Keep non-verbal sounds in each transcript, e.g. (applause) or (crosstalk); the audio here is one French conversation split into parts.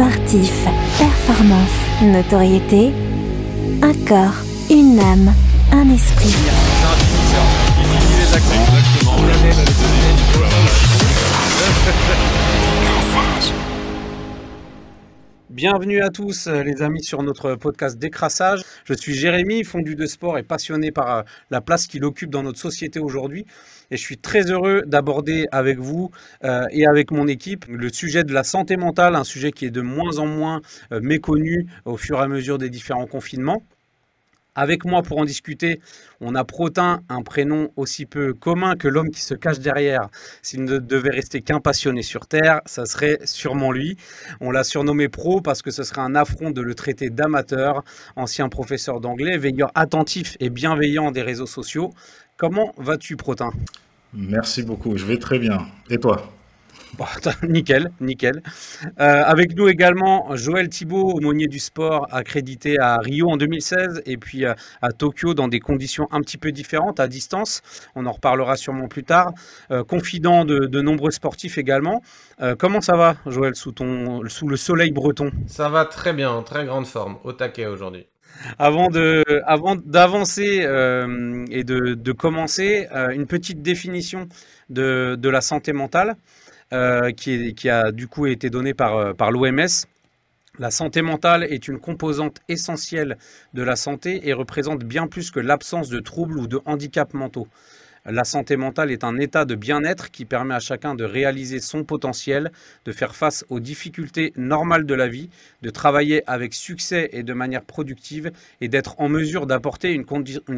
sportif, performance, notoriété, un corps, une âme, un esprit. Bienvenue à tous euh, les amis sur notre podcast Décrassage. Je suis Jérémy, fondu de sport et passionné par euh, la place qu'il occupe dans notre société aujourd'hui. Et je suis très heureux d'aborder avec vous euh, et avec mon équipe le sujet de la santé mentale, un sujet qui est de moins en moins méconnu au fur et à mesure des différents confinements. Avec moi pour en discuter, on a Protin, un prénom aussi peu commun que l'homme qui se cache derrière. S'il ne devait rester qu'un passionné sur Terre, ça serait sûrement lui. On l'a surnommé Pro parce que ce serait un affront de le traiter d'amateur, ancien professeur d'anglais, veilleur attentif et bienveillant des réseaux sociaux. Comment vas-tu, Protin? Merci beaucoup, je vais très bien. Et toi? Bon, (laughs) nickel, nickel. Euh, avec nous également Joël Thibault, aumônier du sport, accrédité à Rio en 2016 et puis euh, à Tokyo dans des conditions un petit peu différentes, à distance. On en reparlera sûrement plus tard. Euh, confident de, de, nombreux sportifs également. comment ça va, Joël, sous, ton, sous le soleil breton? Ça va très bien, en très grande forme, au taquet aujourd'hui. Avant d'avancer et de, commencer, une petite définition de, la santé mentale. Euh, qui, a du coup été donné par, euh, par l'OMS. La santé mentale est une composante essentielle de la santé et représente bien plus que l'absence de troubles ou de handicaps mentaux. La santé mentale est un état de bien-être qui permet à chacun de réaliser son potentiel, de faire face aux difficultés normales de la vie, de travailler avec succès et de manière productive et d'être en mesure d'apporter une,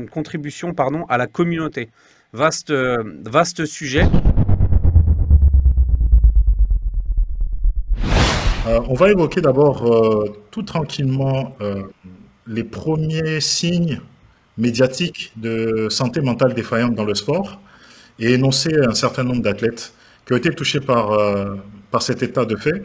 contribution à la communauté. Vaste, euh, sujet. Euh, on va évoquer d'abord euh, tout tranquillement les premiers signes médiatiques de santé mentale défaillante dans le sport et énoncer un certain nombre d'athlètes qui ont été touchés par, par cet état de fait.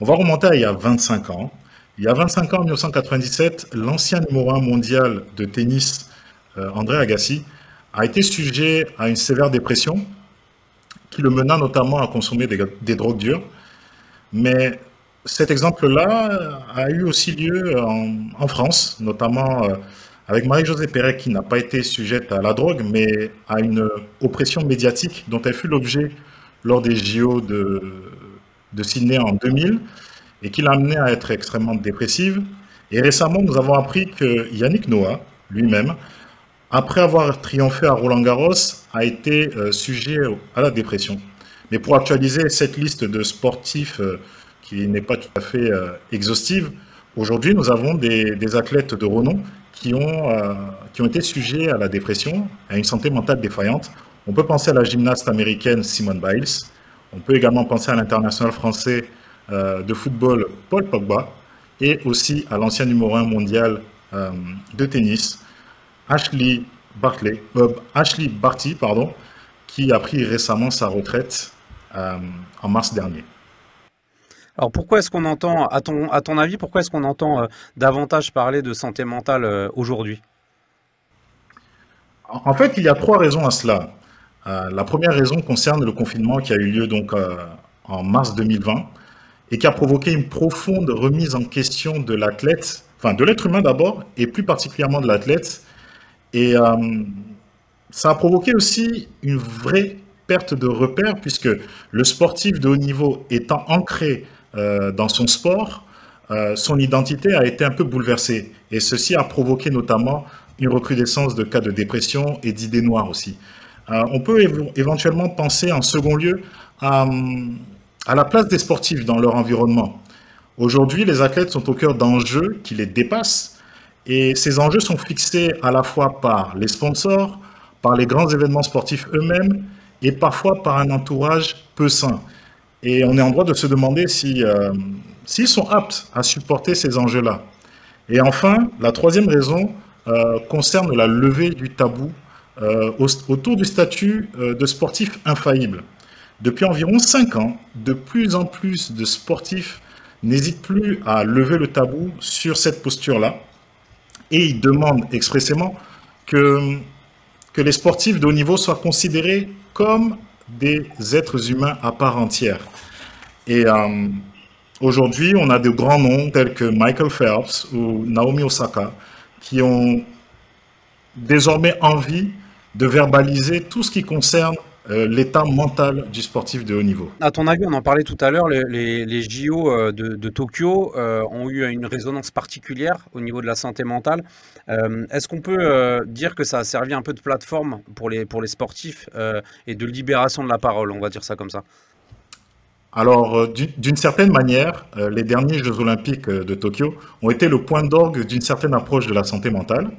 On va remonter à il y a 25 ans. Il y a 25 ans, en 1997, l'ancien numéro 1 mondial de tennis, André Agassi, a été sujet à une sévère dépression qui le mena notamment à consommer des, des drogues dures. Mais cet exemple-là a eu aussi lieu en, France, notamment euh, avec Marie-Josée Perret, qui n'a pas été sujette à la drogue, mais à une oppression médiatique dont elle fut l'objet lors des JO de, de Sydney en 2000 et qui l'a amenée à être extrêmement dépressive. Et récemment, nous avons appris que Yannick Noah, lui-même, après avoir triomphé à Roland Garros, a été euh, sujet à la dépression. Mais pour actualiser cette liste de sportifs euh, qui n'est pas tout à fait euh, exhaustive. Aujourd'hui, nous avons des, athlètes de renom qui ont, euh, qui ont été sujets à la dépression, à une santé mentale défaillante. On peut penser à la gymnaste américaine Simone Biles. On peut également penser à l'international français euh, de football Paul Pogba et aussi à l'ancien numéro 1 mondial de tennis Ashley Bartley, Ashley Barty, pardon, qui a pris récemment sa retraite en mars dernier. Alors pourquoi est-ce qu'on entend, à ton, à ton avis, pourquoi est-ce qu'on entend euh, davantage parler de santé mentale euh, aujourd'hui? En fait, il y a trois raisons à cela. Euh, la première raison concerne le confinement qui a eu lieu donc en mars 2020 et qui a provoqué une profonde remise en question de l'athlète, enfin de l'être humain d'abord et plus particulièrement de l'athlète. Et ça a provoqué aussi une vraie perte de repère puisque le sportif de haut niveau étant ancré euh, dans son sport, euh, son identité a été un peu bouleversée. Et ceci a provoqué notamment une recrudescence de cas de dépression et d'idées noires aussi. Euh, on peut éventuellement penser en second lieu à, à, la place des sportifs dans leur environnement. Aujourd'hui, les athlètes sont au cœur d'enjeux qui les dépassent et ces enjeux sont fixés à la fois par les sponsors, par les grands événements sportifs eux-mêmes et parfois par un entourage peu sain. Et on est en droit de se demander euh, s'ils sont aptes à supporter ces enjeux-là. Et enfin, la troisième raison euh, concerne la levée du tabou euh, autour du statut de sportif infaillible. Depuis environ cinq ans, de plus en plus de sportifs n'hésitent plus à lever le tabou sur cette posture-là et ils demandent expressément que, que les sportifs de haut niveau soient considérés comme des êtres humains à part entière. Et, euh, aujourd'hui, on a de grands noms tels que Michael Phelps ou Naomi Osaka qui ont désormais envie de verbaliser tout ce qui concerne euh, l'état mental du sportif de haut niveau. À ton avis, on en parlait tout à l'heure, les, les, JO euh, de, Tokyo euh, ont eu une résonance particulière au niveau de la santé mentale. Est-ce qu'on peut dire que ça a servi un peu de plateforme pour les, pour les sportifs et de libération de la parole, on va dire ça comme ça? Alors, d'une certaine manière, les derniers Jeux olympiques de Tokyo ont été le point d'orgue d'une certaine approche de la santé mentale.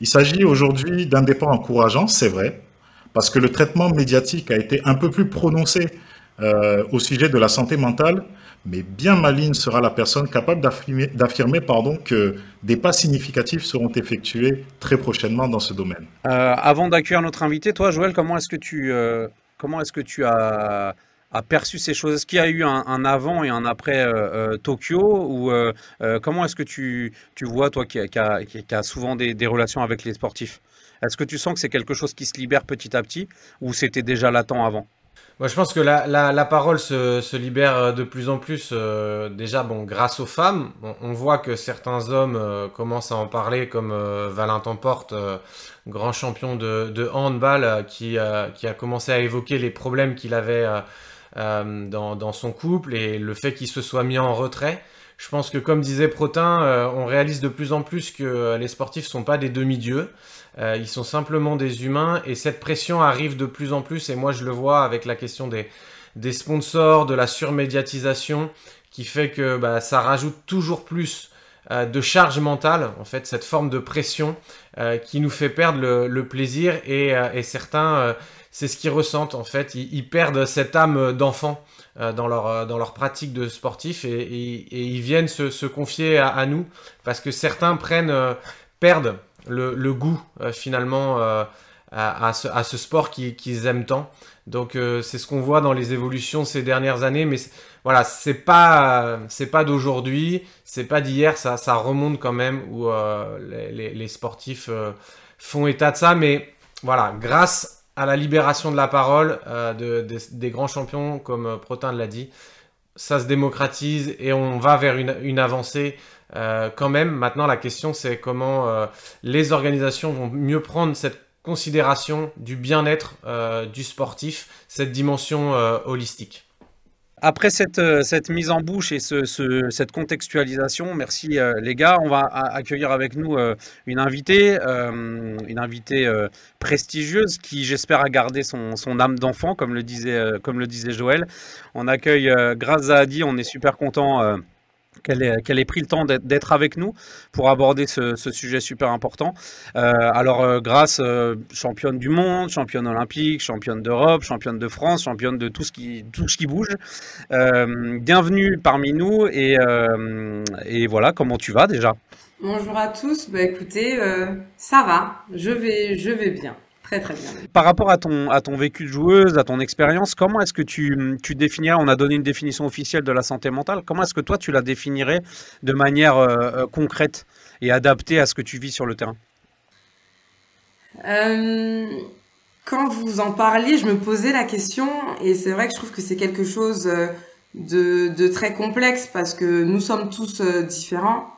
Il s'agit aujourd'hui d'un départ encourageant, c'est vrai, parce que le traitement médiatique a été un peu plus prononcé euh, au sujet de la santé mentale, mais bien maligne sera la personne capable d'affirmer pardon, que des pas significatifs seront effectués très prochainement dans ce domaine. Euh, avant d'accueillir notre invité, toi, Joël, comment est-ce que tu, euh, comment est-ce que tu as perçu ces choses. Est-ce qu'il y a eu un, avant et un après Tokyo Ou comment est-ce que tu, tu vois, toi qui, qui, a, qui a, souvent des, des relations avec les sportifs? Est-ce que tu sens que c'est quelque chose qui se libère petit à petit ou c'était déjà latent avant? Moi, je pense que la, la, parole se, se, libère euh, de plus en plus, euh, déjà, bon, grâce aux femmes. On, voit que certains hommes euh, commencent à en parler, comme Valentin Porte, grand champion de, de handball, qui, qui, a commencé à évoquer les problèmes qu'il avait dans, dans, son couple et le fait qu'il se soit mis en retrait. Je pense que, comme disait Protin, on réalise de plus en plus que les sportifs sont pas des demi-dieux. Euh, ils sont simplement des humains et cette pression arrive de plus en plus et moi je le vois avec la question des, sponsors, de la surmédiatisation qui fait que bah, ça rajoute toujours plus euh, de charge mentale, en fait, cette forme de pression euh, qui nous fait perdre le, plaisir et certains, c'est ce qu'ils ressentent en fait, ils, perdent cette âme d'enfant dans, leur, dans leur pratique de sportif et, ils viennent se, confier à, nous parce que certains prennent, perdent le, goût euh, finalement euh, à, ce, sport qu'ils aiment tant. Donc euh, c'est ce qu'on voit dans les évolutions ces dernières années, mais voilà, c'est pas c'est pas d'aujourd'hui, c'est pas d'hier, ça, ça remonte quand même où les, sportifs font état de ça, mais voilà, grâce à la libération de la parole des grands champions, comme Protin l'a dit, ça se démocratise et on va vers une avancée euh, quand même, maintenant, la question, c'est comment euh, les organisations vont mieux prendre cette considération du bien-être euh, du sportif, cette dimension holistique. Après cette, cette, mise en bouche et ce, cette contextualisation, merci les gars. On va accueillir avec nous une invitée, une invitée prestigieuse qui, j'espère, a gardé son, âme d'enfant, comme, le disait, Joël. On accueille Grace Zahadi, on est super content qu'elle ait, pris le temps d'être avec nous pour aborder ce, sujet super important. Euh, alors, euh, grâce euh, championne du monde, championne olympique, championne d'Europe, championne de France, championne de tout ce qui, tout ce qui bouge. bienvenue parmi nous et, et, voilà, comment tu vas déjà? Bonjour à tous, bah, écoutez, ça va, je vais, je vais bien. Très très bien. Par rapport à ton, à ton vécu de joueuse, à ton expérience, comment est-ce que tu, tu définirais, on a donné une définition officielle de la santé mentale, comment est-ce que toi tu la définirais de manière euh, euh, concrète et adaptée à ce que tu vis sur le terrain? Euh, Quand vous en parliez, je me posais la question et c'est vrai que je trouve que c'est quelque chose de, de, très complexe parce que nous sommes tous différents.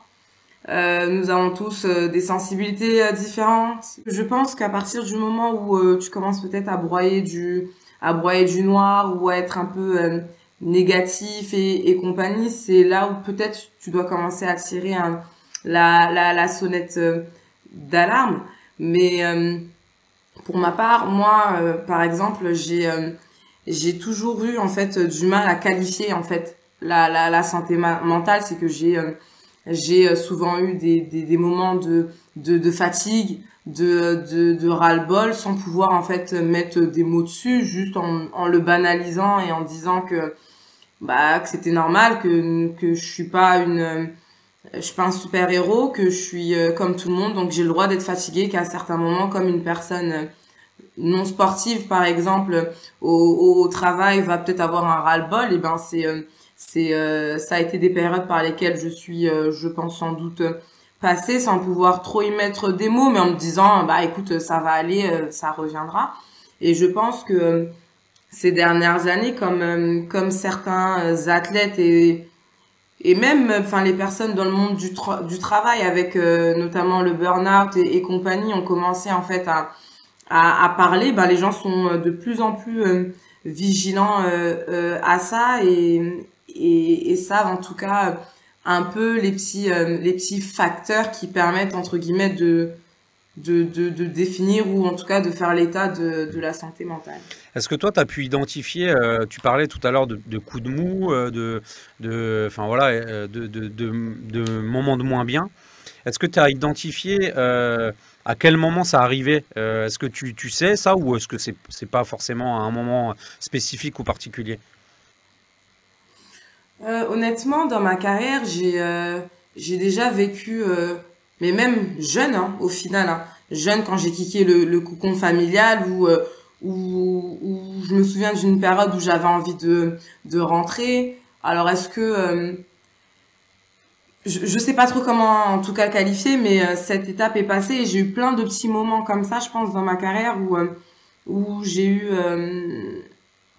Euh, nous avons tous euh, des sensibilités euh, différentes. Je pense qu'à partir du moment où tu commences peut-être à broyer du à broyer du noir ou à être un peu négatif et, et compagnie, c'est là où peut-être tu dois commencer à tirer un, la, la, la sonnette d'alarme. Mais pour ma part, moi, par exemple, j'ai j'ai toujours eu en fait du mal à qualifier en fait la, la, la santé mentale. C'est que j'ai j'ai euh, souvent eu des, des, des moments de, de, de, fatigue, de, de, de ras-le-bol, sans pouvoir en fait mettre des mots dessus, juste en, en le banalisant et en disant que bah que c'était normal, que que je suis pas une je suis pas un super héros, que je suis euh, comme tout le monde, donc j'ai le droit d'être fatigué, qu'à certains moments, comme une personne non sportive par exemple au, au travail va peut-être avoir un ras-le-bol, et ben c'est euh, c'est euh, ça a été des périodes par lesquelles je suis euh, je pense sans doute passée sans pouvoir trop y mettre des mots mais en me disant bah écoute ça va aller euh, ça reviendra. Et je pense que ces dernières années comme comme certains athlètes et et même enfin les personnes dans le monde du, du travail avec notamment le burn-out et, compagnie ont commencé en fait à, à, à parler ben les gens sont de plus en plus vigilants à ça et, et, savent en tout cas un peu les petits les petits facteurs qui permettent entre guillemets de de, de, définir ou en tout cas de faire l'état de, la santé mentale. Est-ce que toi, tu as pu identifier, euh, tu parlais tout à l'heure de, coups de mou, euh, de, de, voilà, euh, de, moments de moins bien. Est-ce que tu as identifié à quel moment ça arrivait Est-ce que tu, tu, sais ça ou est-ce que c'est n'est pas forcément à un moment spécifique ou particulier? Honnêtement, dans ma carrière, j'ai j'ai déjà vécu mais même jeune hein, au final hein. jeune quand j'ai kické le, le cocon familial ou euh, je me souviens d'une période où j'avais envie de de rentrer alors est-ce que euh, je, je sais pas trop comment en tout cas qualifier mais euh, cette étape est passée et j'ai eu plein de petits moments comme ça je pense dans ma carrière où où j'ai eu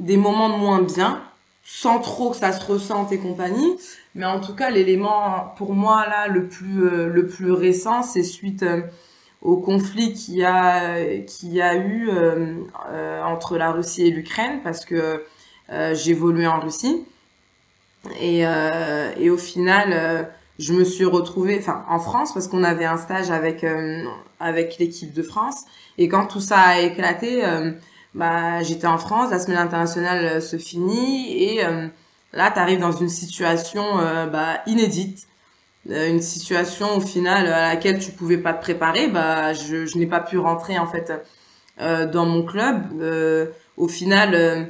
des moments moins bien sans trop que ça se ressente et compagnie. Mais en tout cas, l'élément pour moi là le plus euh, le plus récent, c'est suite euh, au conflit qui a qui a eu euh, entre la Russie et l'Ukraine, parce que j'ai évolué en Russie et et au final, je me suis retrouvée, enfin en France, parce qu'on avait un stage avec avec l'équipe de France. Et quand tout ça a éclaté bah, j'étais en France, la semaine internationale euh, se finit et euh, là, tu arrives dans une situation euh, bah, inédite, une situation au final à laquelle tu pouvais pas te préparer. Bah, je, n'ai pas pu rentrer en fait dans mon club. au final,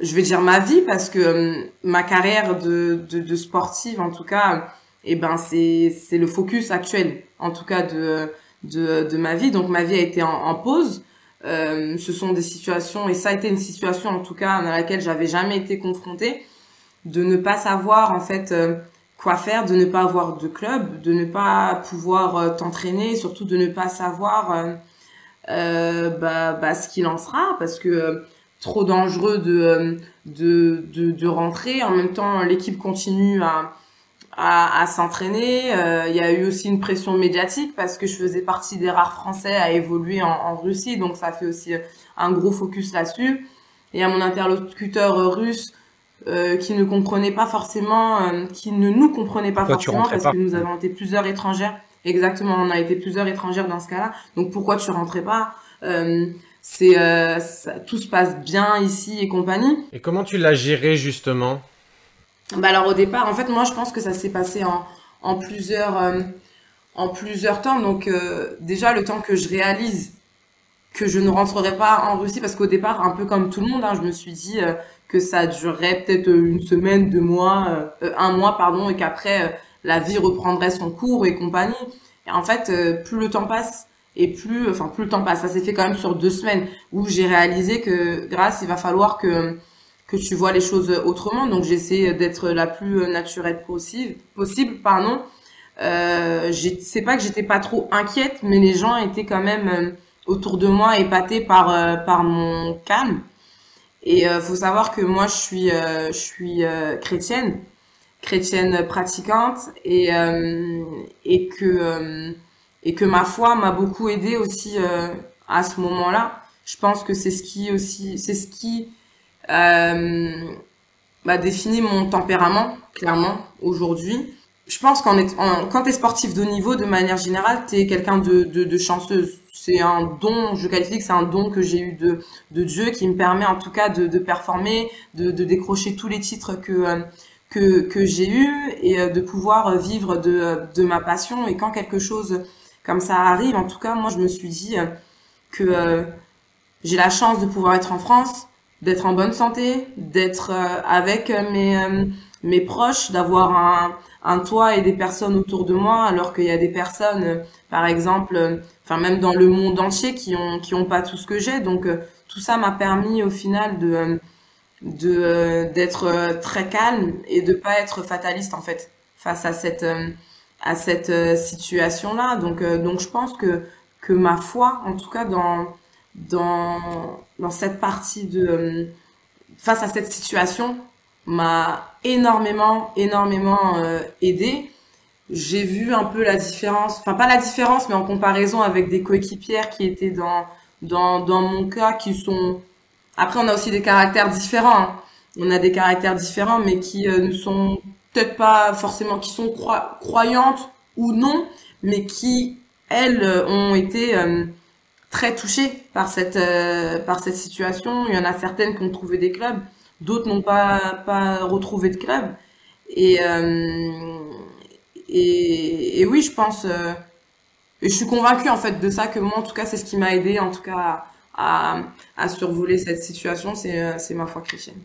je vais dire ma vie parce que ma carrière de, de, sportive, en tout cas, et eh ben c'est c'est le focus actuel, en tout cas de de, de ma vie. Donc ma vie a été en pause. Euh, ce sont des situations, et ça a été une situation en tout cas dans laquelle j'avais jamais été confrontée, de ne pas savoir en fait euh, quoi faire, de ne pas avoir de club, de ne pas pouvoir euh, t'entraîner, surtout de ne pas savoir bah, bah, ce qu'il en sera, parce que trop dangereux de, de, de, de rentrer. En même temps, l'équipe continue à, à, à s'entraîner. Euh, il y a eu aussi une pression médiatique parce que je faisais partie des rares Français à évoluer en, en Russie, donc ça fait aussi un gros focus là-dessus. Et à mon interlocuteur russe euh, qui ne comprenait pas forcément, euh, qui ne nous comprenait pas forcément parce que nous avons été plusieurs étrangères. Exactement, on a été plusieurs étrangères dans ce cas-là. Donc pourquoi tu rentrais pas? Euh, C'est tout se passe bien ici et compagnie. Et comment tu l'as géré justement? Bah alors au départ, en fait, moi je pense que ça s'est passé en, en plusieurs euh, en plusieurs temps. Donc euh, déjà le temps que je réalise que je ne rentrerai pas en Russie, parce qu'au départ, un peu comme tout le monde, hein, je me suis dit euh, que ça durerait peut-être une semaine, deux mois, un mois, pardon, et qu'après la vie reprendrait son cours et compagnie. Et en fait, plus le temps passe et plus, enfin plus le temps passe, ça s'est fait quand même sur deux semaines où j'ai réalisé que grâce, il va falloir que que tu vois les choses autrement. Donc j'essaie d'être la plus naturelle possible. Possible, pardon. Euh, c'est pas que j'étais pas trop inquiète, mais les gens étaient quand même euh, autour de moi épatés par euh, par mon calme. Et euh, faut savoir que moi je suis euh, je suis chrétienne, chrétienne pratiquante et et que et que ma foi m'a beaucoup aidé aussi à ce moment-là. Je pense que c'est ce qui aussi c'est ce qui bah, définit mon tempérament, clairement, aujourd'hui. Je pense qu'en quand tu es sportif de haut niveau, de manière générale, tu es quelqu'un de, de, de, chanceuse. C'est un don, je qualifie que c'est un don que j'ai eu de, de Dieu qui me permet en tout cas de, de performer, de, de décrocher tous les titres que, euh, que, que j'ai eu et euh, de pouvoir vivre de, de ma passion. Et quand quelque chose comme ça arrive, en tout cas, moi, je me suis dit que j'ai la chance de pouvoir être en France, d'être en bonne santé, d'être euh, avec euh, mes, euh, mes proches, d'avoir un, un toit et des personnes autour de moi, alors qu'il y a des personnes, par exemple, enfin même dans le monde entier, qui ont qui ont pas tout ce que j'ai. Donc tout ça m'a permis au final de de d'être très calme et de pas être fataliste en fait face à cette à cette situation là. Donc donc je pense que que ma foi, en tout cas dans dans, dans cette partie de... face à cette situation, m'a énormément, énormément aidé. J'ai vu un peu la différence, enfin pas la différence, mais en comparaison avec des coéquipières qui étaient dans, dans, dans mon cas, qui sont... Après, on a aussi des caractères différents. Hein. On a des caractères différents, mais qui ne sont peut-être pas forcément, qui sont croyantes ou non, mais qui, elles, euh, ont été euh, très touchées par cette, euh, par cette situation. Il y en a certaines qui ont trouvé des clubs, d'autres n'ont pas, pas retrouvé de club. Et, et, et, oui, je pense, et je suis convaincue en fait de ça, que moi en tout cas, c'est ce qui m'a aidé en tout cas à, à survoler cette situation, c'est ma foi chrétienne.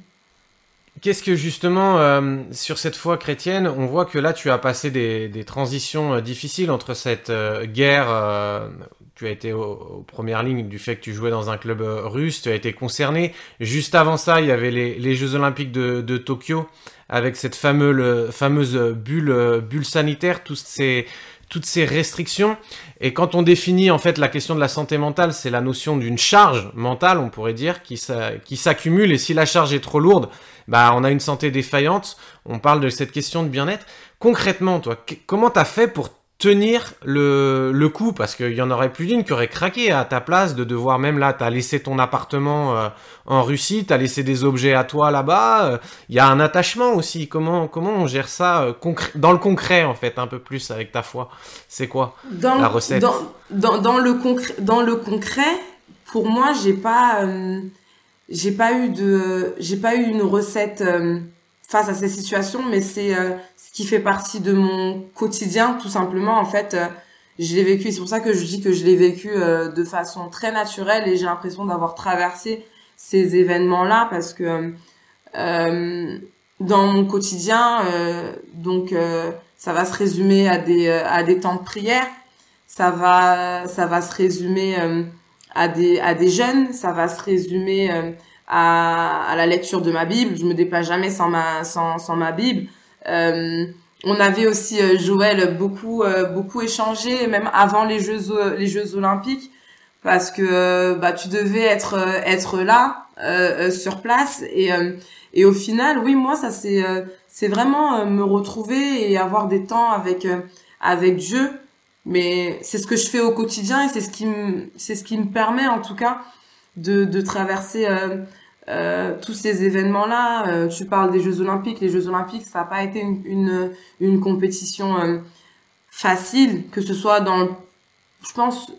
Qu'est-ce que justement, euh, sur cette foi chrétienne, on voit que là, tu as passé des, des transitions euh, difficiles entre cette euh, guerre, tu as été aux, premières lignes du fait que tu jouais dans un club russe, tu as été concerné. Juste avant ça, il y avait les, Jeux olympiques de, Tokyo, avec cette fameuse, fameuse bulle, bulle sanitaire, tous ces toutes ces restrictions. Et quand on définit en fait la question de la santé mentale, c'est la notion d'une charge mentale, on pourrait dire, qui s'accumule. Et si la charge est trop lourde, bah on a une santé défaillante. On parle de cette question de bien-être. Concrètement, toi, comment t'as fait pour tenir le, le coup parce qu'il y en aurait plus d'une qui aurait craqué à ta place de devoir même là t'as laissé ton appartement euh, en Russie t'as laissé des objets à toi là-bas il euh, y a un attachement aussi. Comment comment on gère ça euh, dans le concret en fait un peu plus avec ta foi? C'est quoi dans, la recette? dans, dans, dans, le concret dans le concret pour moi j'ai pas j'ai pas eu de j'ai pas eu une recette face à ces situations mais c'est qui fait partie de mon quotidien, tout simplement. En fait, euh, je l'ai vécu. C'est pour ça que je dis que je l'ai vécu euh, de façon très naturelle et j'ai l'impression d'avoir traversé ces événements-là parce que euh, dans mon quotidien, donc ça va se résumer à des à des temps de prière. Ça va ça va se résumer à des à des jeunes. Ça va se résumer à, à la lecture de ma Bible. Je me déplace jamais sans ma sans sans ma Bible. Euh, on avait aussi euh, Joël beaucoup euh, beaucoup échangé même avant les jeux les jeux olympiques parce que bah tu devais être être là sur place et et au final oui moi ça c'est c'est vraiment me retrouver et avoir des temps avec avec Dieu mais c'est ce que je fais au quotidien et c'est ce qui me c'est ce qui me permet en tout cas de de traverser euh, tous ces événements-là, euh, tu parles des Jeux Olympiques. Les Jeux Olympiques, ça n'a pas été une, compétition euh, facile, que ce soit dans, je pense,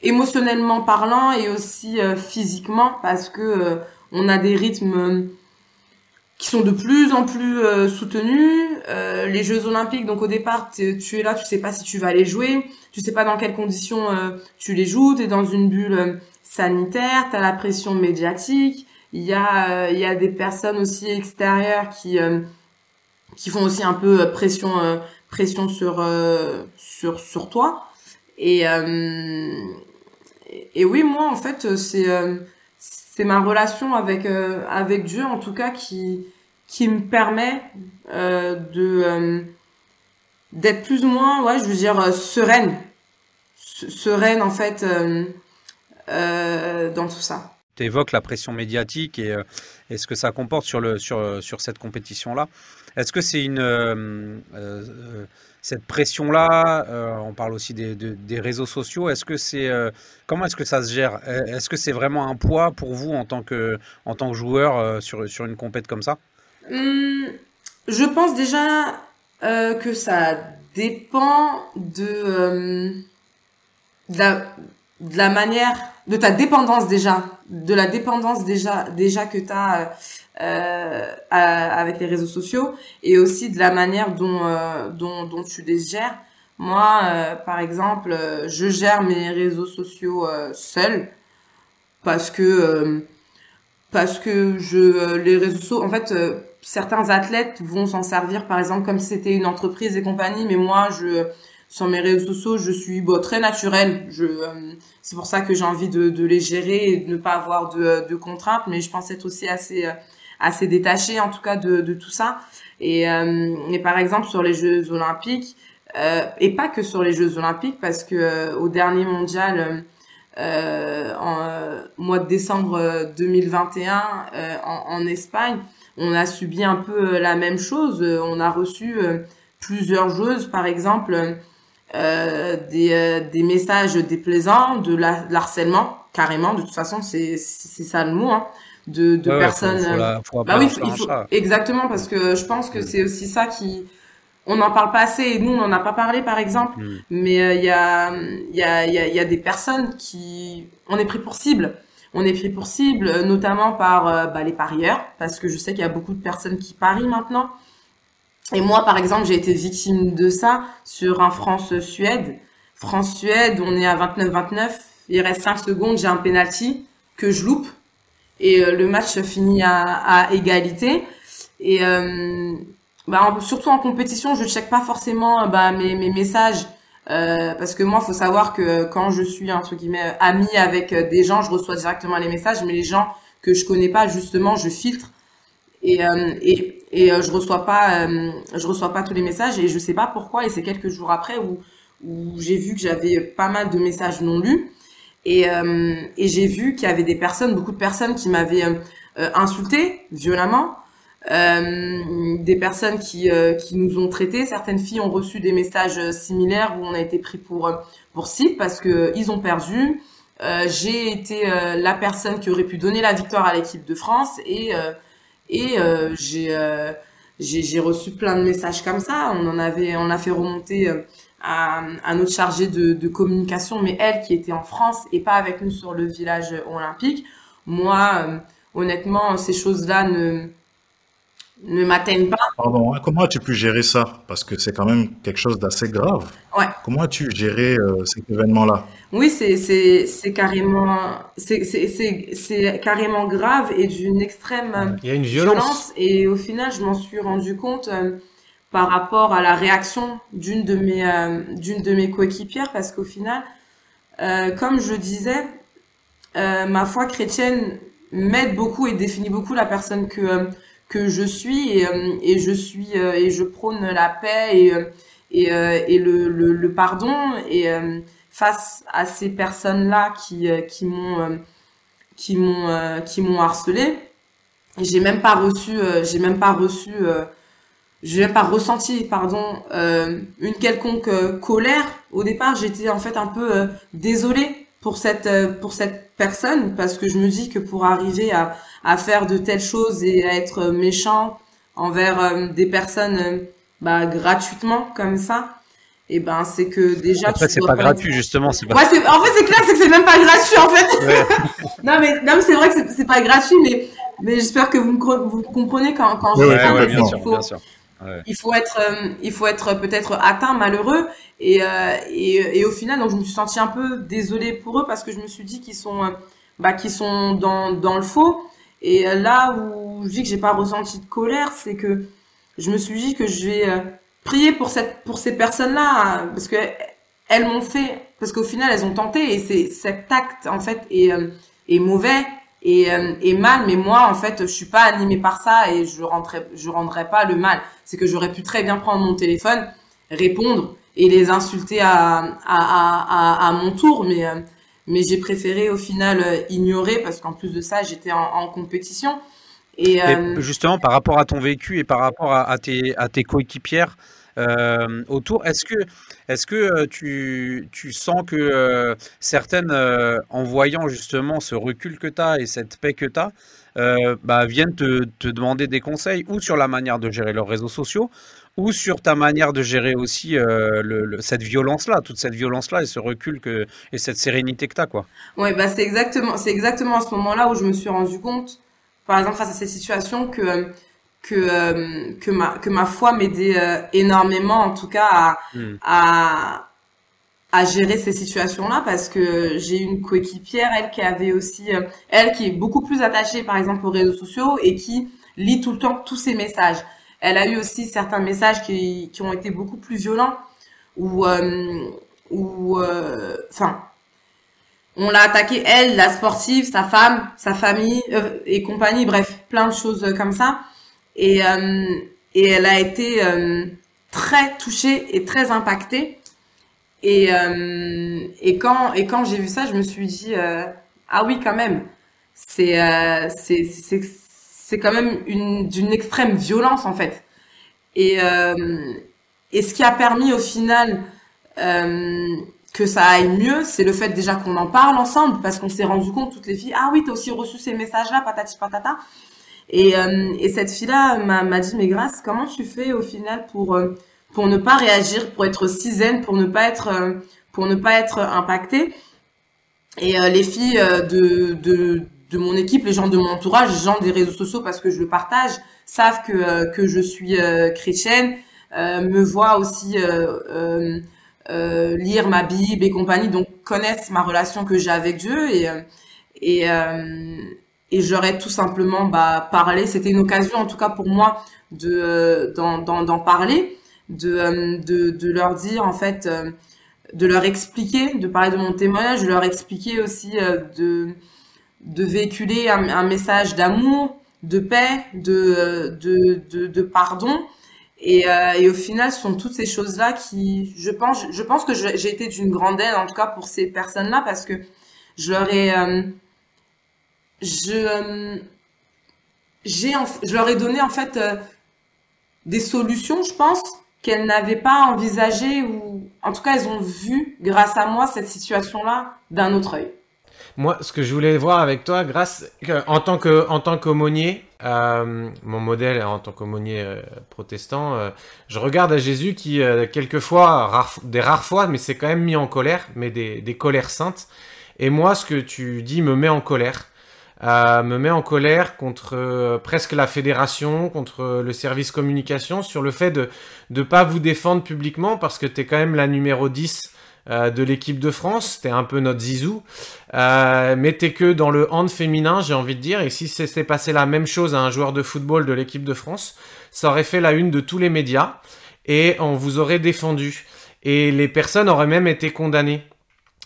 émotionnellement parlant et aussi physiquement, parce que on a des rythmes qui sont de plus en plus soutenus. les Jeux Olympiques, donc au départ, tu es là, tu sais pas si tu vas les jouer, tu sais pas dans quelles conditions tu les joues, tu es dans une bulle sanitaire, tu as la pression médiatique, il y a euh, il y a des personnes aussi extérieures qui euh, qui font aussi un peu euh, pression pression sur sur sur toi. Et et oui moi en fait c'est c'est ma relation avec avec Dieu en tout cas qui qui me permet de d'être plus ou moins ouais je veux dire sereine sereine en fait euh, dans tout ça. Tu évoques la pression médiatique et, euh, ce que ça comporte sur, le, sur, sur cette compétition-là. Est-ce que c'est une euh, cette pression-là On parle aussi des, des réseaux sociaux. Est-ce que c'est comment est-ce que ça se gère? Est-ce que c'est vraiment un poids pour vous en tant que en tant que joueur sur sur une compète comme ça? Hum, Je pense déjà que ça dépend de, de la, de la manière de ta dépendance déjà de la dépendance déjà déjà que tu as euh, avec les réseaux sociaux et aussi de la manière dont euh, dont, dont tu les gères. Moi euh, par exemple je gère mes réseaux sociaux euh, seul parce que parce que je les réseaux sociaux en fait certains athlètes vont s'en servir par exemple comme si c'était une entreprise et compagnie mais moi je sur mes réseaux sociaux, je suis bon, très naturelle. Je, euh, c'est pour ça que j'ai envie de, de, les gérer et de ne pas avoir de, de contraintes. Mais je pense être aussi assez euh, assez détachée en tout cas de, de tout ça. Et, euh, et par exemple sur les Jeux Olympiques euh, et pas que sur les Jeux Olympiques parce que au dernier mondial en mois de décembre 2021 en, en, Espagne, on a subi un peu la même chose. On a reçu plusieurs joueuses, par exemple, des, des messages déplaisants, de l'harcèlement, carrément. De toute façon, c'est ça le mot. Hein de, de personnes. bah oui, il faut, exactement, parce que je pense que c'est aussi ça qui. On n'en parle pas assez, et nous, on n'en a pas parlé, par exemple, hmm. mais euh, il y, a, y, a, y, a, y a des personnes qui. On est pris pour cible. On est pris pour cible, notamment par euh, bah, les parieurs, parce que je sais qu'il y a beaucoup de personnes qui parient maintenant. Et moi, par exemple, j'ai été victime de ça sur un France-Suède. France-Suède, on est à 29-29, il reste 5 secondes, j'ai un penalty que je loupe et euh, le match finit à, égalité. Et euh, bah, surtout en compétition, je check pas forcément bah, mes messages. Euh, parce que moi, faut savoir que quand je suis entre guillemets ami avec des gens, je reçois directement les messages, mais les gens que je connais pas, justement, je filtre et euh, et, et je reçois pas je reçois pas tous les messages et je sais pas pourquoi. Et c'est quelques jours après où où j'ai vu que j'avais pas mal de messages non lus et, euh, et j'ai vu qu'il y avait des personnes, beaucoup de personnes qui m'avaient euh, euh, insulté violemment. Euh, des personnes qui, qui nous ont traités. Certaines filles ont reçu des messages similaires où on a été pris pour pour cible parce que ils ont perdu. Euh, j'ai été la personne qui aurait pu donner la victoire à l'équipe de France et et j'ai j'ai reçu plein de messages comme ça. On en avait on a fait remonter à, notre chargée de, communication, mais elle qui était en France et pas avec nous sur le village olympique. Moi, euh, honnêtement, ces choses-là ne, ne m'atteignent pas. Pardon, hein, comment as-tu pu gérer ça? Parce que c'est quand même quelque chose d'assez grave. Ouais. Comment as-tu géré euh, cet événement-là? Oui, c'est carrément, c'est carrément grave et d'une extrême Il y a une violence. Et au final, je m'en suis rendu compte. Euh, par rapport à la réaction d'une de mes euh, d'une de mes coéquipières parce qu'au final euh, comme je disais euh, ma foi chrétienne m'aide beaucoup et définit beaucoup la personne que que je suis et, et je suis et je prône la paix et et le, pardon. Et face à ces personnes là qui qui m'ont qui m'ont qui m'ont harcelé j'ai même pas reçu j'ai même pas reçu je n'ai pas ressenti pardon euh, une quelconque euh, colère. Au départ j'étais en fait un peu euh, désolée pour cette euh, pour cette personne parce que je me dis que pour arriver à à faire de telles choses et à être méchant envers des personnes bah gratuitement comme ça et eh ben c'est que déjà après c'est pas, pas, gratuit justement c'est pas... ouais, en fait c'est clair c'est que c'est même pas gratuit en fait ouais. (laughs) non mais non mais c'est vrai que c'est pas gratuit mais mais j'espère que vous me vous comprenez quand quand je ouais, ouais, bien, sûr, bien sûr il faut être, euh, il faut être peut-être atteint, malheureux, et, euh, et, et, au final, donc je me suis sentie un peu désolée pour eux parce que je me suis dit qu'ils sont, euh, bah, qu'ils sont dans, dans le faux. Et là où je dis que j'ai pas ressenti de colère, c'est que je me suis dit que je vais prier pour cette, pour ces personnes-là parce que elles m'ont fait, parce qu'au final elles ont tenté et c'est cet acte en fait est, est mauvais et, euh, et mal mais moi en fait je suis pas animée par ça et je rentrais je rendrais pas le mal c'est que j'aurais pu très bien prendre mon téléphone répondre et les insulter à à, à, à, mon tour mais euh, mais j'ai préféré au final euh, ignorer parce qu'en plus de ça j'étais en, en, compétition et, et, justement par rapport à ton vécu et par rapport à, à tes à tes coéquipières euh, autour. Est-ce que, est-ce que euh, tu, sens que euh, certaines, euh, en voyant justement ce recul que tu as et cette paix que tu as, bah, viennent te, demander des conseils ou sur la manière de gérer leurs réseaux sociaux ou sur ta manière de gérer aussi cette violence-là, toute cette violence-là et ce recul et cette sérénité que tu as. Quoi? Ouais, bah, c'est exactement, c'est exactement à ce moment-là où je me suis rendu compte, par exemple, face à cette situation, que que euh, que ma que ma foi m'aidait euh, énormément en tout cas à, mm. à à gérer ces situations-là parce que j'ai une coéquipière elle qui avait aussi euh, elle qui est beaucoup plus attachée par exemple aux réseaux sociaux et qui lit tout le temps tous ces messages. Elle a eu aussi certains messages qui qui ont été beaucoup plus violents ou ou enfin on l'a attaqué elle, la sportive, sa femme, sa famille et compagnie, bref, plein de choses comme ça. Et, euh, et elle a été euh, très touchée et très impactée. Et, euh, et quand, et quand j'ai vu ça, je me suis dit, ah oui, quand même, c'est c'est quand même une d'une extrême violence en fait. Et et ce qui a permis au final que ça aille mieux, c'est le fait déjà qu'on en parle ensemble, parce qu'on s'est rendu compte, toutes les filles, ah oui, t'as aussi reçu ces messages-là, patati patata. Et, euh, et cette fille-là m'a dit, mais grâce, comment tu fais au final pour, euh, pour ne pas réagir, pour être si zen, pour ne pas être, euh, pour ne pas être impactée? Et les filles de, de, de mon équipe, les gens de mon entourage, les gens des réseaux sociaux, parce que je le partage, savent que, que je suis chrétienne, me voient aussi lire ma Bible et compagnie, donc connaissent ma relation que j'ai avec Dieu et et j'aurais tout simplement bah parlé. C'était une occasion, en tout cas pour moi, de d'en d'en parler, de, de de leur dire en fait, de leur expliquer, de parler de mon témoignage, de leur expliquer aussi de de véhiculer un, message d'amour, de paix, de, de, de, pardon, et, euh, et, au final, ce sont toutes ces choses-là qui, je pense, je pense que j'ai été d'une grande aide, en tout cas pour ces personnes-là, parce que je leur ai, euh, je, euh, j'ai, je leur ai donné en fait euh, des solutions, je pense, qu'elles n'avaient pas envisagées ou, en tout cas, elles ont vu, grâce à moi, cette situation-là d'un autre œil. Moi, ce que je voulais voir avec toi, grâce, en tant que, en tant qu'aumônier, euh, mon modèle en tant qu'aumônier protestant, je regarde à Jésus qui, quelquefois, des rares fois, mais c'est quand même mis en colère, mais des, des, colères saintes. Et moi, ce que tu dis me met en colère. Me met en colère contre presque la fédération, contre le service communication, sur le fait de ne pas vous défendre publiquement parce que tu es quand même la numéro 10 euh, de l'équipe de France. T'es un peu notre zizou. Euh, mais t'es que dans le hand féminin, j'ai envie de dire. Et si c'était passé la même chose à un joueur de football de l'équipe de France, ça aurait fait la une de tous les médias et on vous aurait défendu. Et les personnes auraient même été condamnées.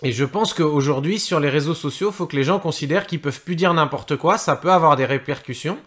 Et je pense qu'aujourd'hui, sur les réseaux sociaux, faut que les gens considèrent qu'ils peuvent plus dire n'importe quoi. Ça peut avoir des répercussions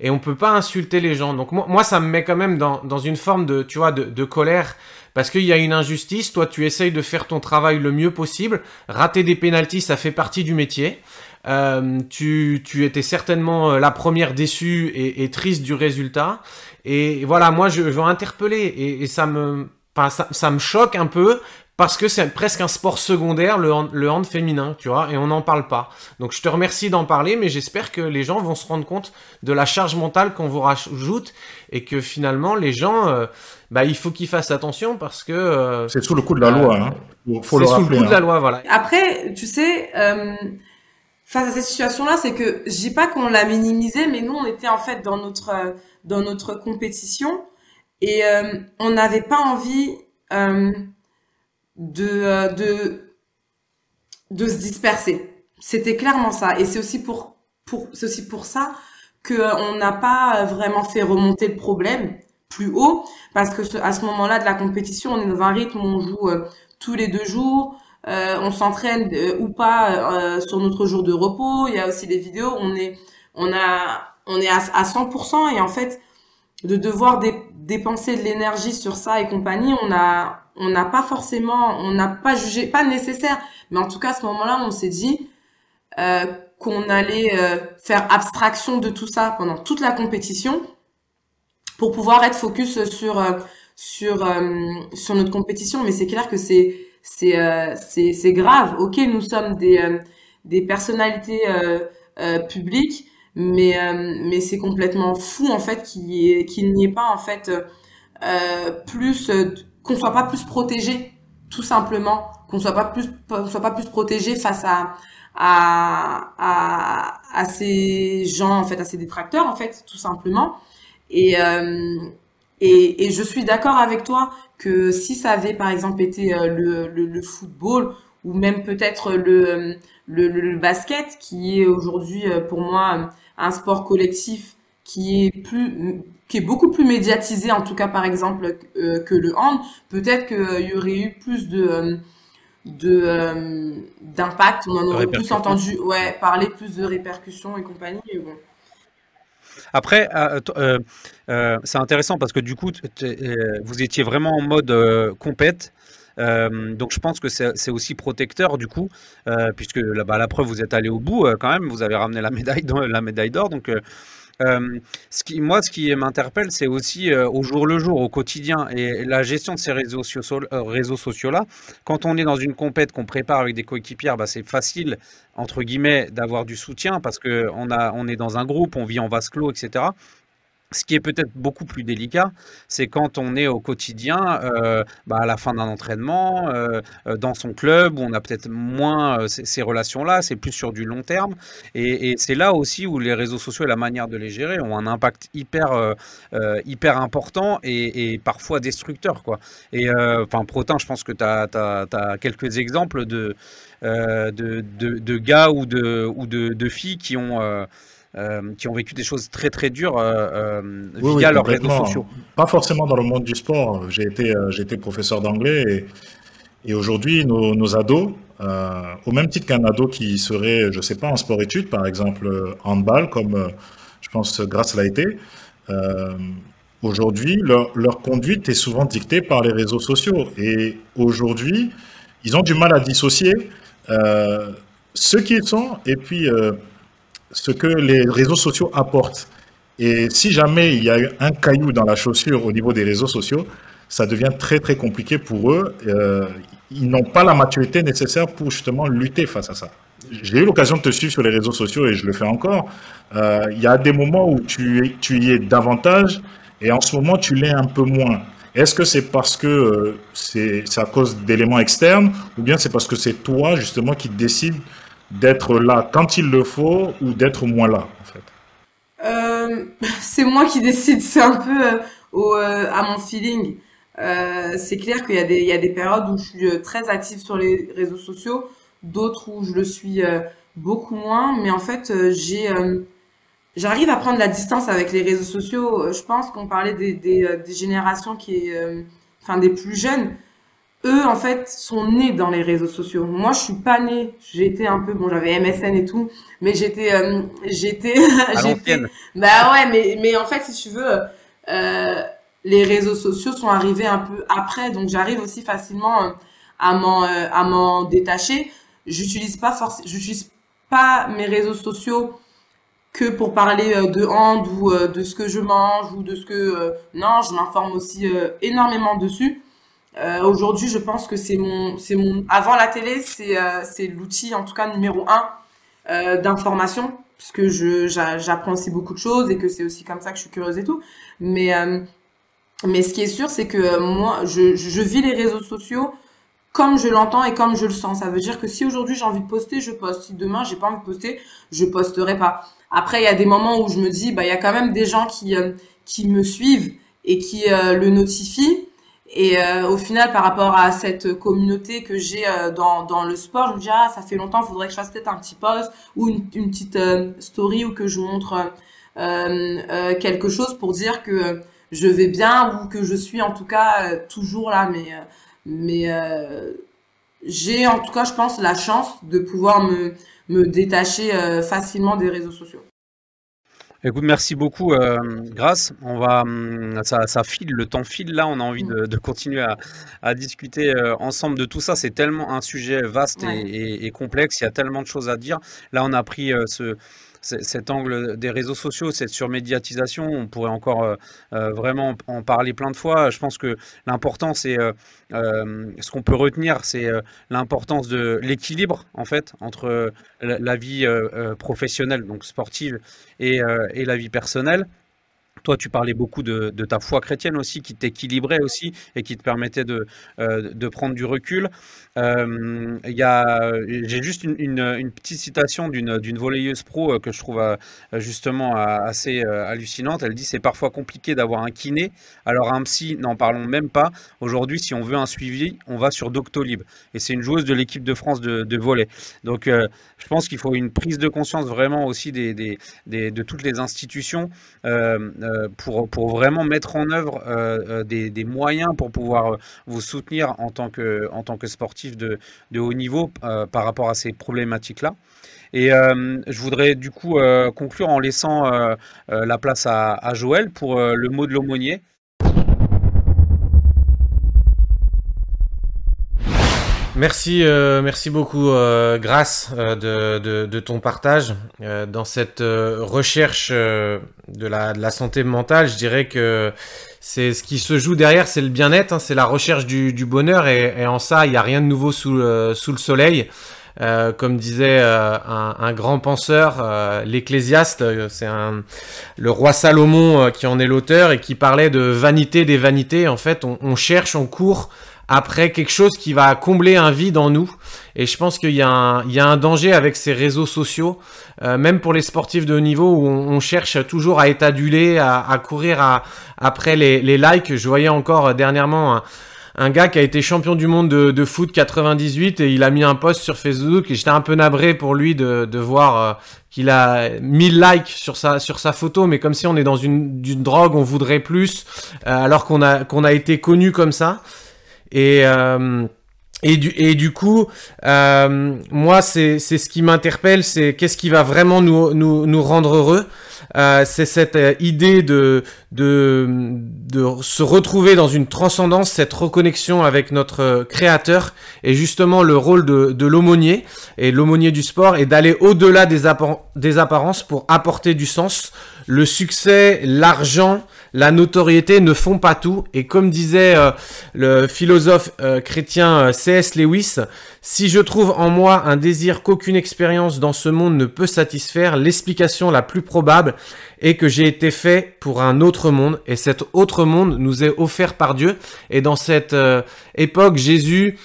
et on peut pas insulter les gens. Donc moi, moi ça me met quand même dans, dans une forme de, tu vois, de, colère parce qu'il y a une injustice. Toi, tu essayes de faire ton travail le mieux possible. Rater des pénalties, ça fait partie du métier. Euh, tu, tu étais certainement euh, la première déçue et, triste du résultat. Et voilà, moi, je veux interpeller et, ça me, ça, ça me choque un peu parce que c'est presque un sport secondaire, le hand, le hand, féminin, tu vois, et on n'en parle pas. Donc je te remercie d'en parler, mais j'espère que les gens vont se rendre compte de la charge mentale qu'on vous rajoute et que finalement les gens, euh, bah, il faut qu'ils fassent attention parce que... Euh, c'est sous le coup de la loi, hein. Faut le rappeler. sous le coup de la hein. loi, voilà. Après, tu sais, euh, face à cette situation-là, c'est que je dis pas qu'on l'a minimisé, mais nous, on était en fait dans notre, dans notre compétition et on n'avait pas envie de, euh, de, de se disperser. C'était clairement ça. Et c'est aussi pour, pour, aussi pour ça que euh, n'a pas vraiment fait remonter le problème plus haut, parce que à ce moment-là de la compétition, on est dans un rythme où on joue euh, tous les deux jours, on s'entraîne ou pas sur notre jour de repos. Il y a aussi des vidéos, on est, on a, on est à, à 100% et en fait, de devoir dépenser de l'énergie sur ça et compagnie, on a, on n'a pas forcément, on n'a pas jugé, pas nécessaire, mais en tout cas à ce moment-là, on s'est dit euh, qu'on allait euh, faire abstraction de tout ça pendant toute la compétition pour pouvoir être focus sur euh, sur sur notre compétition. Mais c'est clair que c'est c'est c'est grave. Ok, nous sommes des des personnalités publiques, mais mais c'est complètement fou en fait qu'il qu'il n'y ait pas en fait plus qu'on soit pas plus protégé, tout simplement, qu'on soit pas plus, soit pas plus protégé face à, à, à, ces gens, en fait, à ces détracteurs, en fait, tout simplement. Et, euh, et, et, je suis d'accord avec toi que si ça avait, par exemple, été euh, le, le, football ou même peut-être le, le, basket, qui est aujourd'hui, euh, pour moi, un sport collectif qui est plus qui est beaucoup plus médiatisé en tout cas par exemple euh, que le hand peut-être qu'il y aurait eu plus de euh, de euh, d'impact on en aurait plus entendu ouais parler plus de répercussions et compagnie bon. Après, c'est intéressant parce que du coup, vous étiez vraiment en mode compète. Donc je pense que c'est aussi protecteur du coup, puisque bah, la preuve vous êtes allé au bout quand même, vous avez ramené la médaille la médaille d'or. Donc moi, ce qui m'interpelle, c'est aussi au jour le jour, au quotidien, et la gestion de ces réseaux sociaux, réseaux sociaux là. Quand on est dans une compète qu'on prépare avec des coéquipières, bah, c'est facile entre guillemets d'avoir du soutien parce que on a, on est dans un groupe, on vit en vase clos, etc. Ce qui est peut-être beaucoup plus délicat, c'est quand on est au quotidien, euh, bah, à la fin d'un entraînement, euh, euh, dans son club, où on a peut-être moins ces, relations-là, c'est plus sur du long terme. Et, c'est là aussi où les réseaux sociaux et la manière de les gérer ont un impact hyper, hyper important et, parfois destructeur. Quoi. Et enfin, Protin, je pense que tu as, quelques exemples de, de, de, gars ou de, ou de, filles qui ont euh, qui ont vécu des choses très très dures euh, euh, via leurs réseaux sociaux. Pas forcément dans le monde du sport. J'ai été, j'ai été professeur d'anglais et, et aujourd'hui, nos, nos, ados, au même titre qu'un ado qui serait, je sais pas, en sport-études, par exemple handball, comme je pense Grâce l'a été, aujourd'hui, leur, leur, conduite est souvent dictée par les réseaux sociaux. Et aujourd'hui, ils ont du mal à dissocier ce qu'ils sont et puis ce que les réseaux sociaux apportent. Et si jamais il y a un caillou dans la chaussure au niveau des réseaux sociaux, ça devient très très compliqué pour eux. Euh, ils n'ont pas la maturité nécessaire pour justement lutter face à ça. J'ai eu l'occasion de te suivre sur les réseaux sociaux et je le fais encore. Euh, il y a des moments où tu, tu y es davantage et en ce moment tu l'es un peu moins. Est-ce que c'est parce que euh, c'est à cause d'éléments externes ou bien c'est parce que c'est toi justement qui décides d'être là quand il le faut ou d'être moins là, en fait euh, (laughs) C'est moi qui décide, c'est un peu euh, euh, à mon feeling. c'est clair qu'il y, y a des périodes où je suis très active sur les réseaux sociaux, d'autres où je le suis beaucoup moins, mais en fait, j'ai, j'arrive à prendre la distance avec les réseaux sociaux. Je pense qu'on parlait des, des générations qui, enfin des plus jeunes eux en fait sont nés dans les réseaux sociaux. Moi, je suis pas née. J'étais un peu bon, j'avais MSN et tout, mais j'étais euh, j'étais (laughs) j'étais bah ouais, mais mais en fait, si tu veux euh, les réseaux sociaux sont arrivés un peu après, donc j'arrive aussi facilement euh, à m'en euh, à m'en détacher. J'utilise pas forcément j'utilise pas mes réseaux sociaux que pour parler de hand ou de ce que je mange ou de ce que non, je m'informe aussi énormément dessus. Euh, Aujourd'hui, je pense que c'est mon, mon. Avant la télé, c'est euh, l'outil, en tout cas numéro un euh, d'information, puisque je j'apprends aussi beaucoup de choses et que c'est aussi comme ça que je suis curieuse et tout. Mais euh, mais ce qui est sûr, c'est que moi, je, je vis les réseaux sociaux comme je l'entends et comme je le sens. Ça veut dire que si aujourd'hui j'ai envie de poster, je poste. Si demain j'ai pas envie de poster, je posterai pas. Après, il y a des moments où je me dis, bah il y a quand même des gens qui euh, qui me suivent et qui le notifient. Et euh, au final, par rapport à cette communauté que j'ai euh, dans, dans le sport, je me dis, ah, ça fait longtemps, il faudrait que je fasse peut-être un petit post ou une, une petite euh, story ou que je montre quelque chose pour dire que je vais bien ou que je suis en tout cas toujours là. Mais, mais j'ai en tout cas, je pense, la chance de pouvoir me, me détacher facilement des réseaux sociaux. Écoute, merci beaucoup, euh, Grâce. On va, hum, ça, ça, file, le temps file là. On a envie de, de continuer à, à discuter euh, ensemble de tout ça. C'est tellement un sujet vaste et, et, et, complexe. Il y a tellement de choses à dire. Là, on a pris euh, ce cet angle des réseaux sociaux, cette surmédiatisation, on pourrait encore euh, euh, vraiment en parler plein de fois. Je pense que l'important, c'est euh, ce qu'on peut retenir, c'est l'importance de l'équilibre en fait entre la, vie professionnelle, donc sportive, et, et la vie personnelle. Toi, tu parlais beaucoup de, ta foi chrétienne aussi, qui t'équilibrait aussi et qui te permettait de, euh, prendre du recul. Euh, J'ai juste une, petite citation d'une volleyeuse pro euh, que je trouve justement assez hallucinante. Elle dit c'est parfois compliqué d'avoir un kiné, alors un psy, n'en parlons même pas. Aujourd'hui, si on veut un suivi, on va sur Doctolib. Et c'est une joueuse de l'équipe de France de, de volley. Donc, je pense qu'il faut une prise de conscience vraiment aussi de toutes les institutions. Pour, pour, vraiment mettre en œuvre euh, euh, des, moyens pour pouvoir vous soutenir en tant que, sportif de, haut niveau par rapport à ces problématiques-là. Et euh, je voudrais du coup euh, conclure en laissant euh, la place à, Joël pour le mot de l'aumônier. Merci, euh, merci beaucoup, euh, Grâce, euh, de, ton partage. Euh, dans cette recherche de la, santé mentale, je dirais que c'est ce qui se joue derrière, c'est le bien-être, hein, c'est la recherche du, bonheur, et, en ça, il n'y a rien de nouveau sous, le soleil. comme disait un, un, grand penseur, l'Ecclésiaste, c'est le roi Salomon qui en est l'auteur et qui parlait de vanité des vanités. En fait, on, on cherche, on court après quelque chose qui va combler un vide en nous. Et je pense qu'il y, a un danger avec ces réseaux sociaux, euh, même pour les sportifs de haut niveau, où on, cherche toujours à adulé, à, à courir après les, likes. Je voyais encore dernièrement un, gars qui a été champion du monde de, foot 98 et il a mis un post sur Facebook et j'étais un peu nabré pour lui de, voir euh, qu'il a 1000 likes sur sa sur sa photo mais comme si on est dans une, une drogue on voudrait plus euh, alors qu'on a qu'on a été connu comme ça et euh, et du, et du coup, euh, moi, c'est ce qui m'interpelle, c'est qu'est-ce qui va vraiment nous, nous, nous rendre heureux. Euh, c'est cette idée de, de, de se retrouver dans une transcendance, cette reconnexion avec notre créateur, et justement le rôle de, de l'aumônier, et l'aumônier du sport, et d'aller au-delà des, des apparences pour apporter du sens. Le succès, l'argent, la notoriété ne font pas tout. Et comme disait euh, le philosophe euh, chrétien euh, C.S. Lewis, si je trouve en moi un désir qu'aucune expérience dans ce monde ne peut satisfaire, l'explication la plus probable est que j'ai été fait pour un autre monde. Et cet autre monde nous est offert par Dieu. Et dans cette époque, Jésus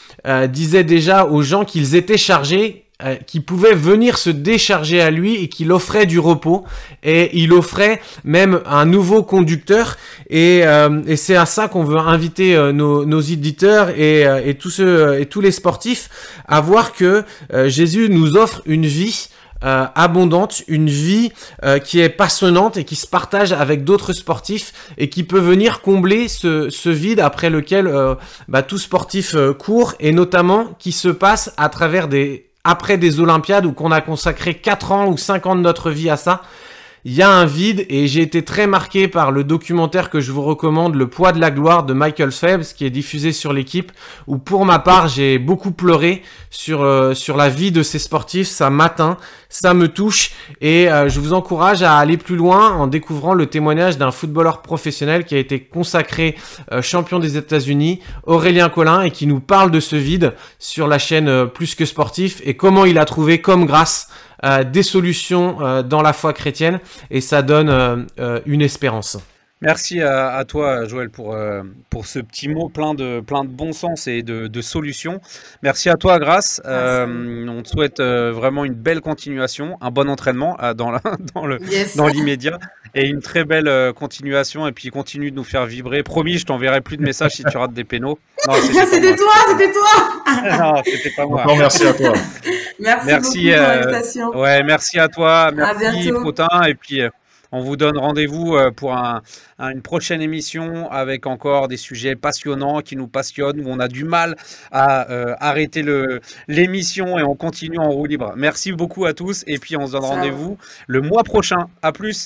disait déjà aux gens qu'ils étaient chargés euh, qui pouvait venir se décharger à lui et qu'il offrait du repos. Et il offrait même un nouveau conducteur. Et, euh, et c'est à ça qu'on veut inviter euh, nos, nos, éditeurs et, et, tous ceux et tous les sportifs à voir que Jésus nous offre une vie euh, abondante, une vie euh, qui est passionnante et qui se partage avec d'autres sportifs et qui peut venir combler ce, ce vide après lequel euh, bah, tout sportif court et notamment qui se passe à travers des après des Olympiades où qu'on a consacré 4 ans ou 5 ans de notre vie à ça, il y a un vide et j'ai été très marqué par le documentaire que je vous recommande, Le poids de la gloire de Michael Phelps, qui est diffusé sur l'équipe, où pour ma part j'ai beaucoup pleuré sur, euh, sur la vie de ces sportifs, ça m'atteint, ça me touche et euh, je vous encourage à aller plus loin en découvrant le témoignage d'un footballeur professionnel qui a été consacré euh, champion des États-Unis, Aurélien Collin, et qui nous parle de ce vide sur la chaîne Plus que sportif et comment il a trouvé comme grâce des solutions euh, dans la foi chrétienne et ça donne euh, une espérance. Merci à, à, toi, Joël, pour, euh, pour ce petit mot plein de, plein de bon sens et de, de solutions. Merci à toi, Grâce. Euh, on te souhaite euh, vraiment une belle continuation, un bon entraînement dans, la, (laughs) dans, le, yes. dans l'immédiat et une très belle continuation. Et puis continue de nous faire vibrer. Promis, je t'enverrai plus de messages si tu rates des pénaux. (laughs) C'était toi, c'était toi. (laughs) non, c'était pas moi. Encore merci à toi. Merci, merci beaucoup pour l'invitation. Ouais, merci à toi. Merci, Potin. Et puis. On vous donne rendez-vous pour un, un, une prochaine émission avec encore des sujets passionnants qui nous passionnent, où on a du mal à euh, arrêter l'émission et on continue en roue libre. Merci beaucoup à tous et puis on se donne rendez-vous le mois prochain. À plus.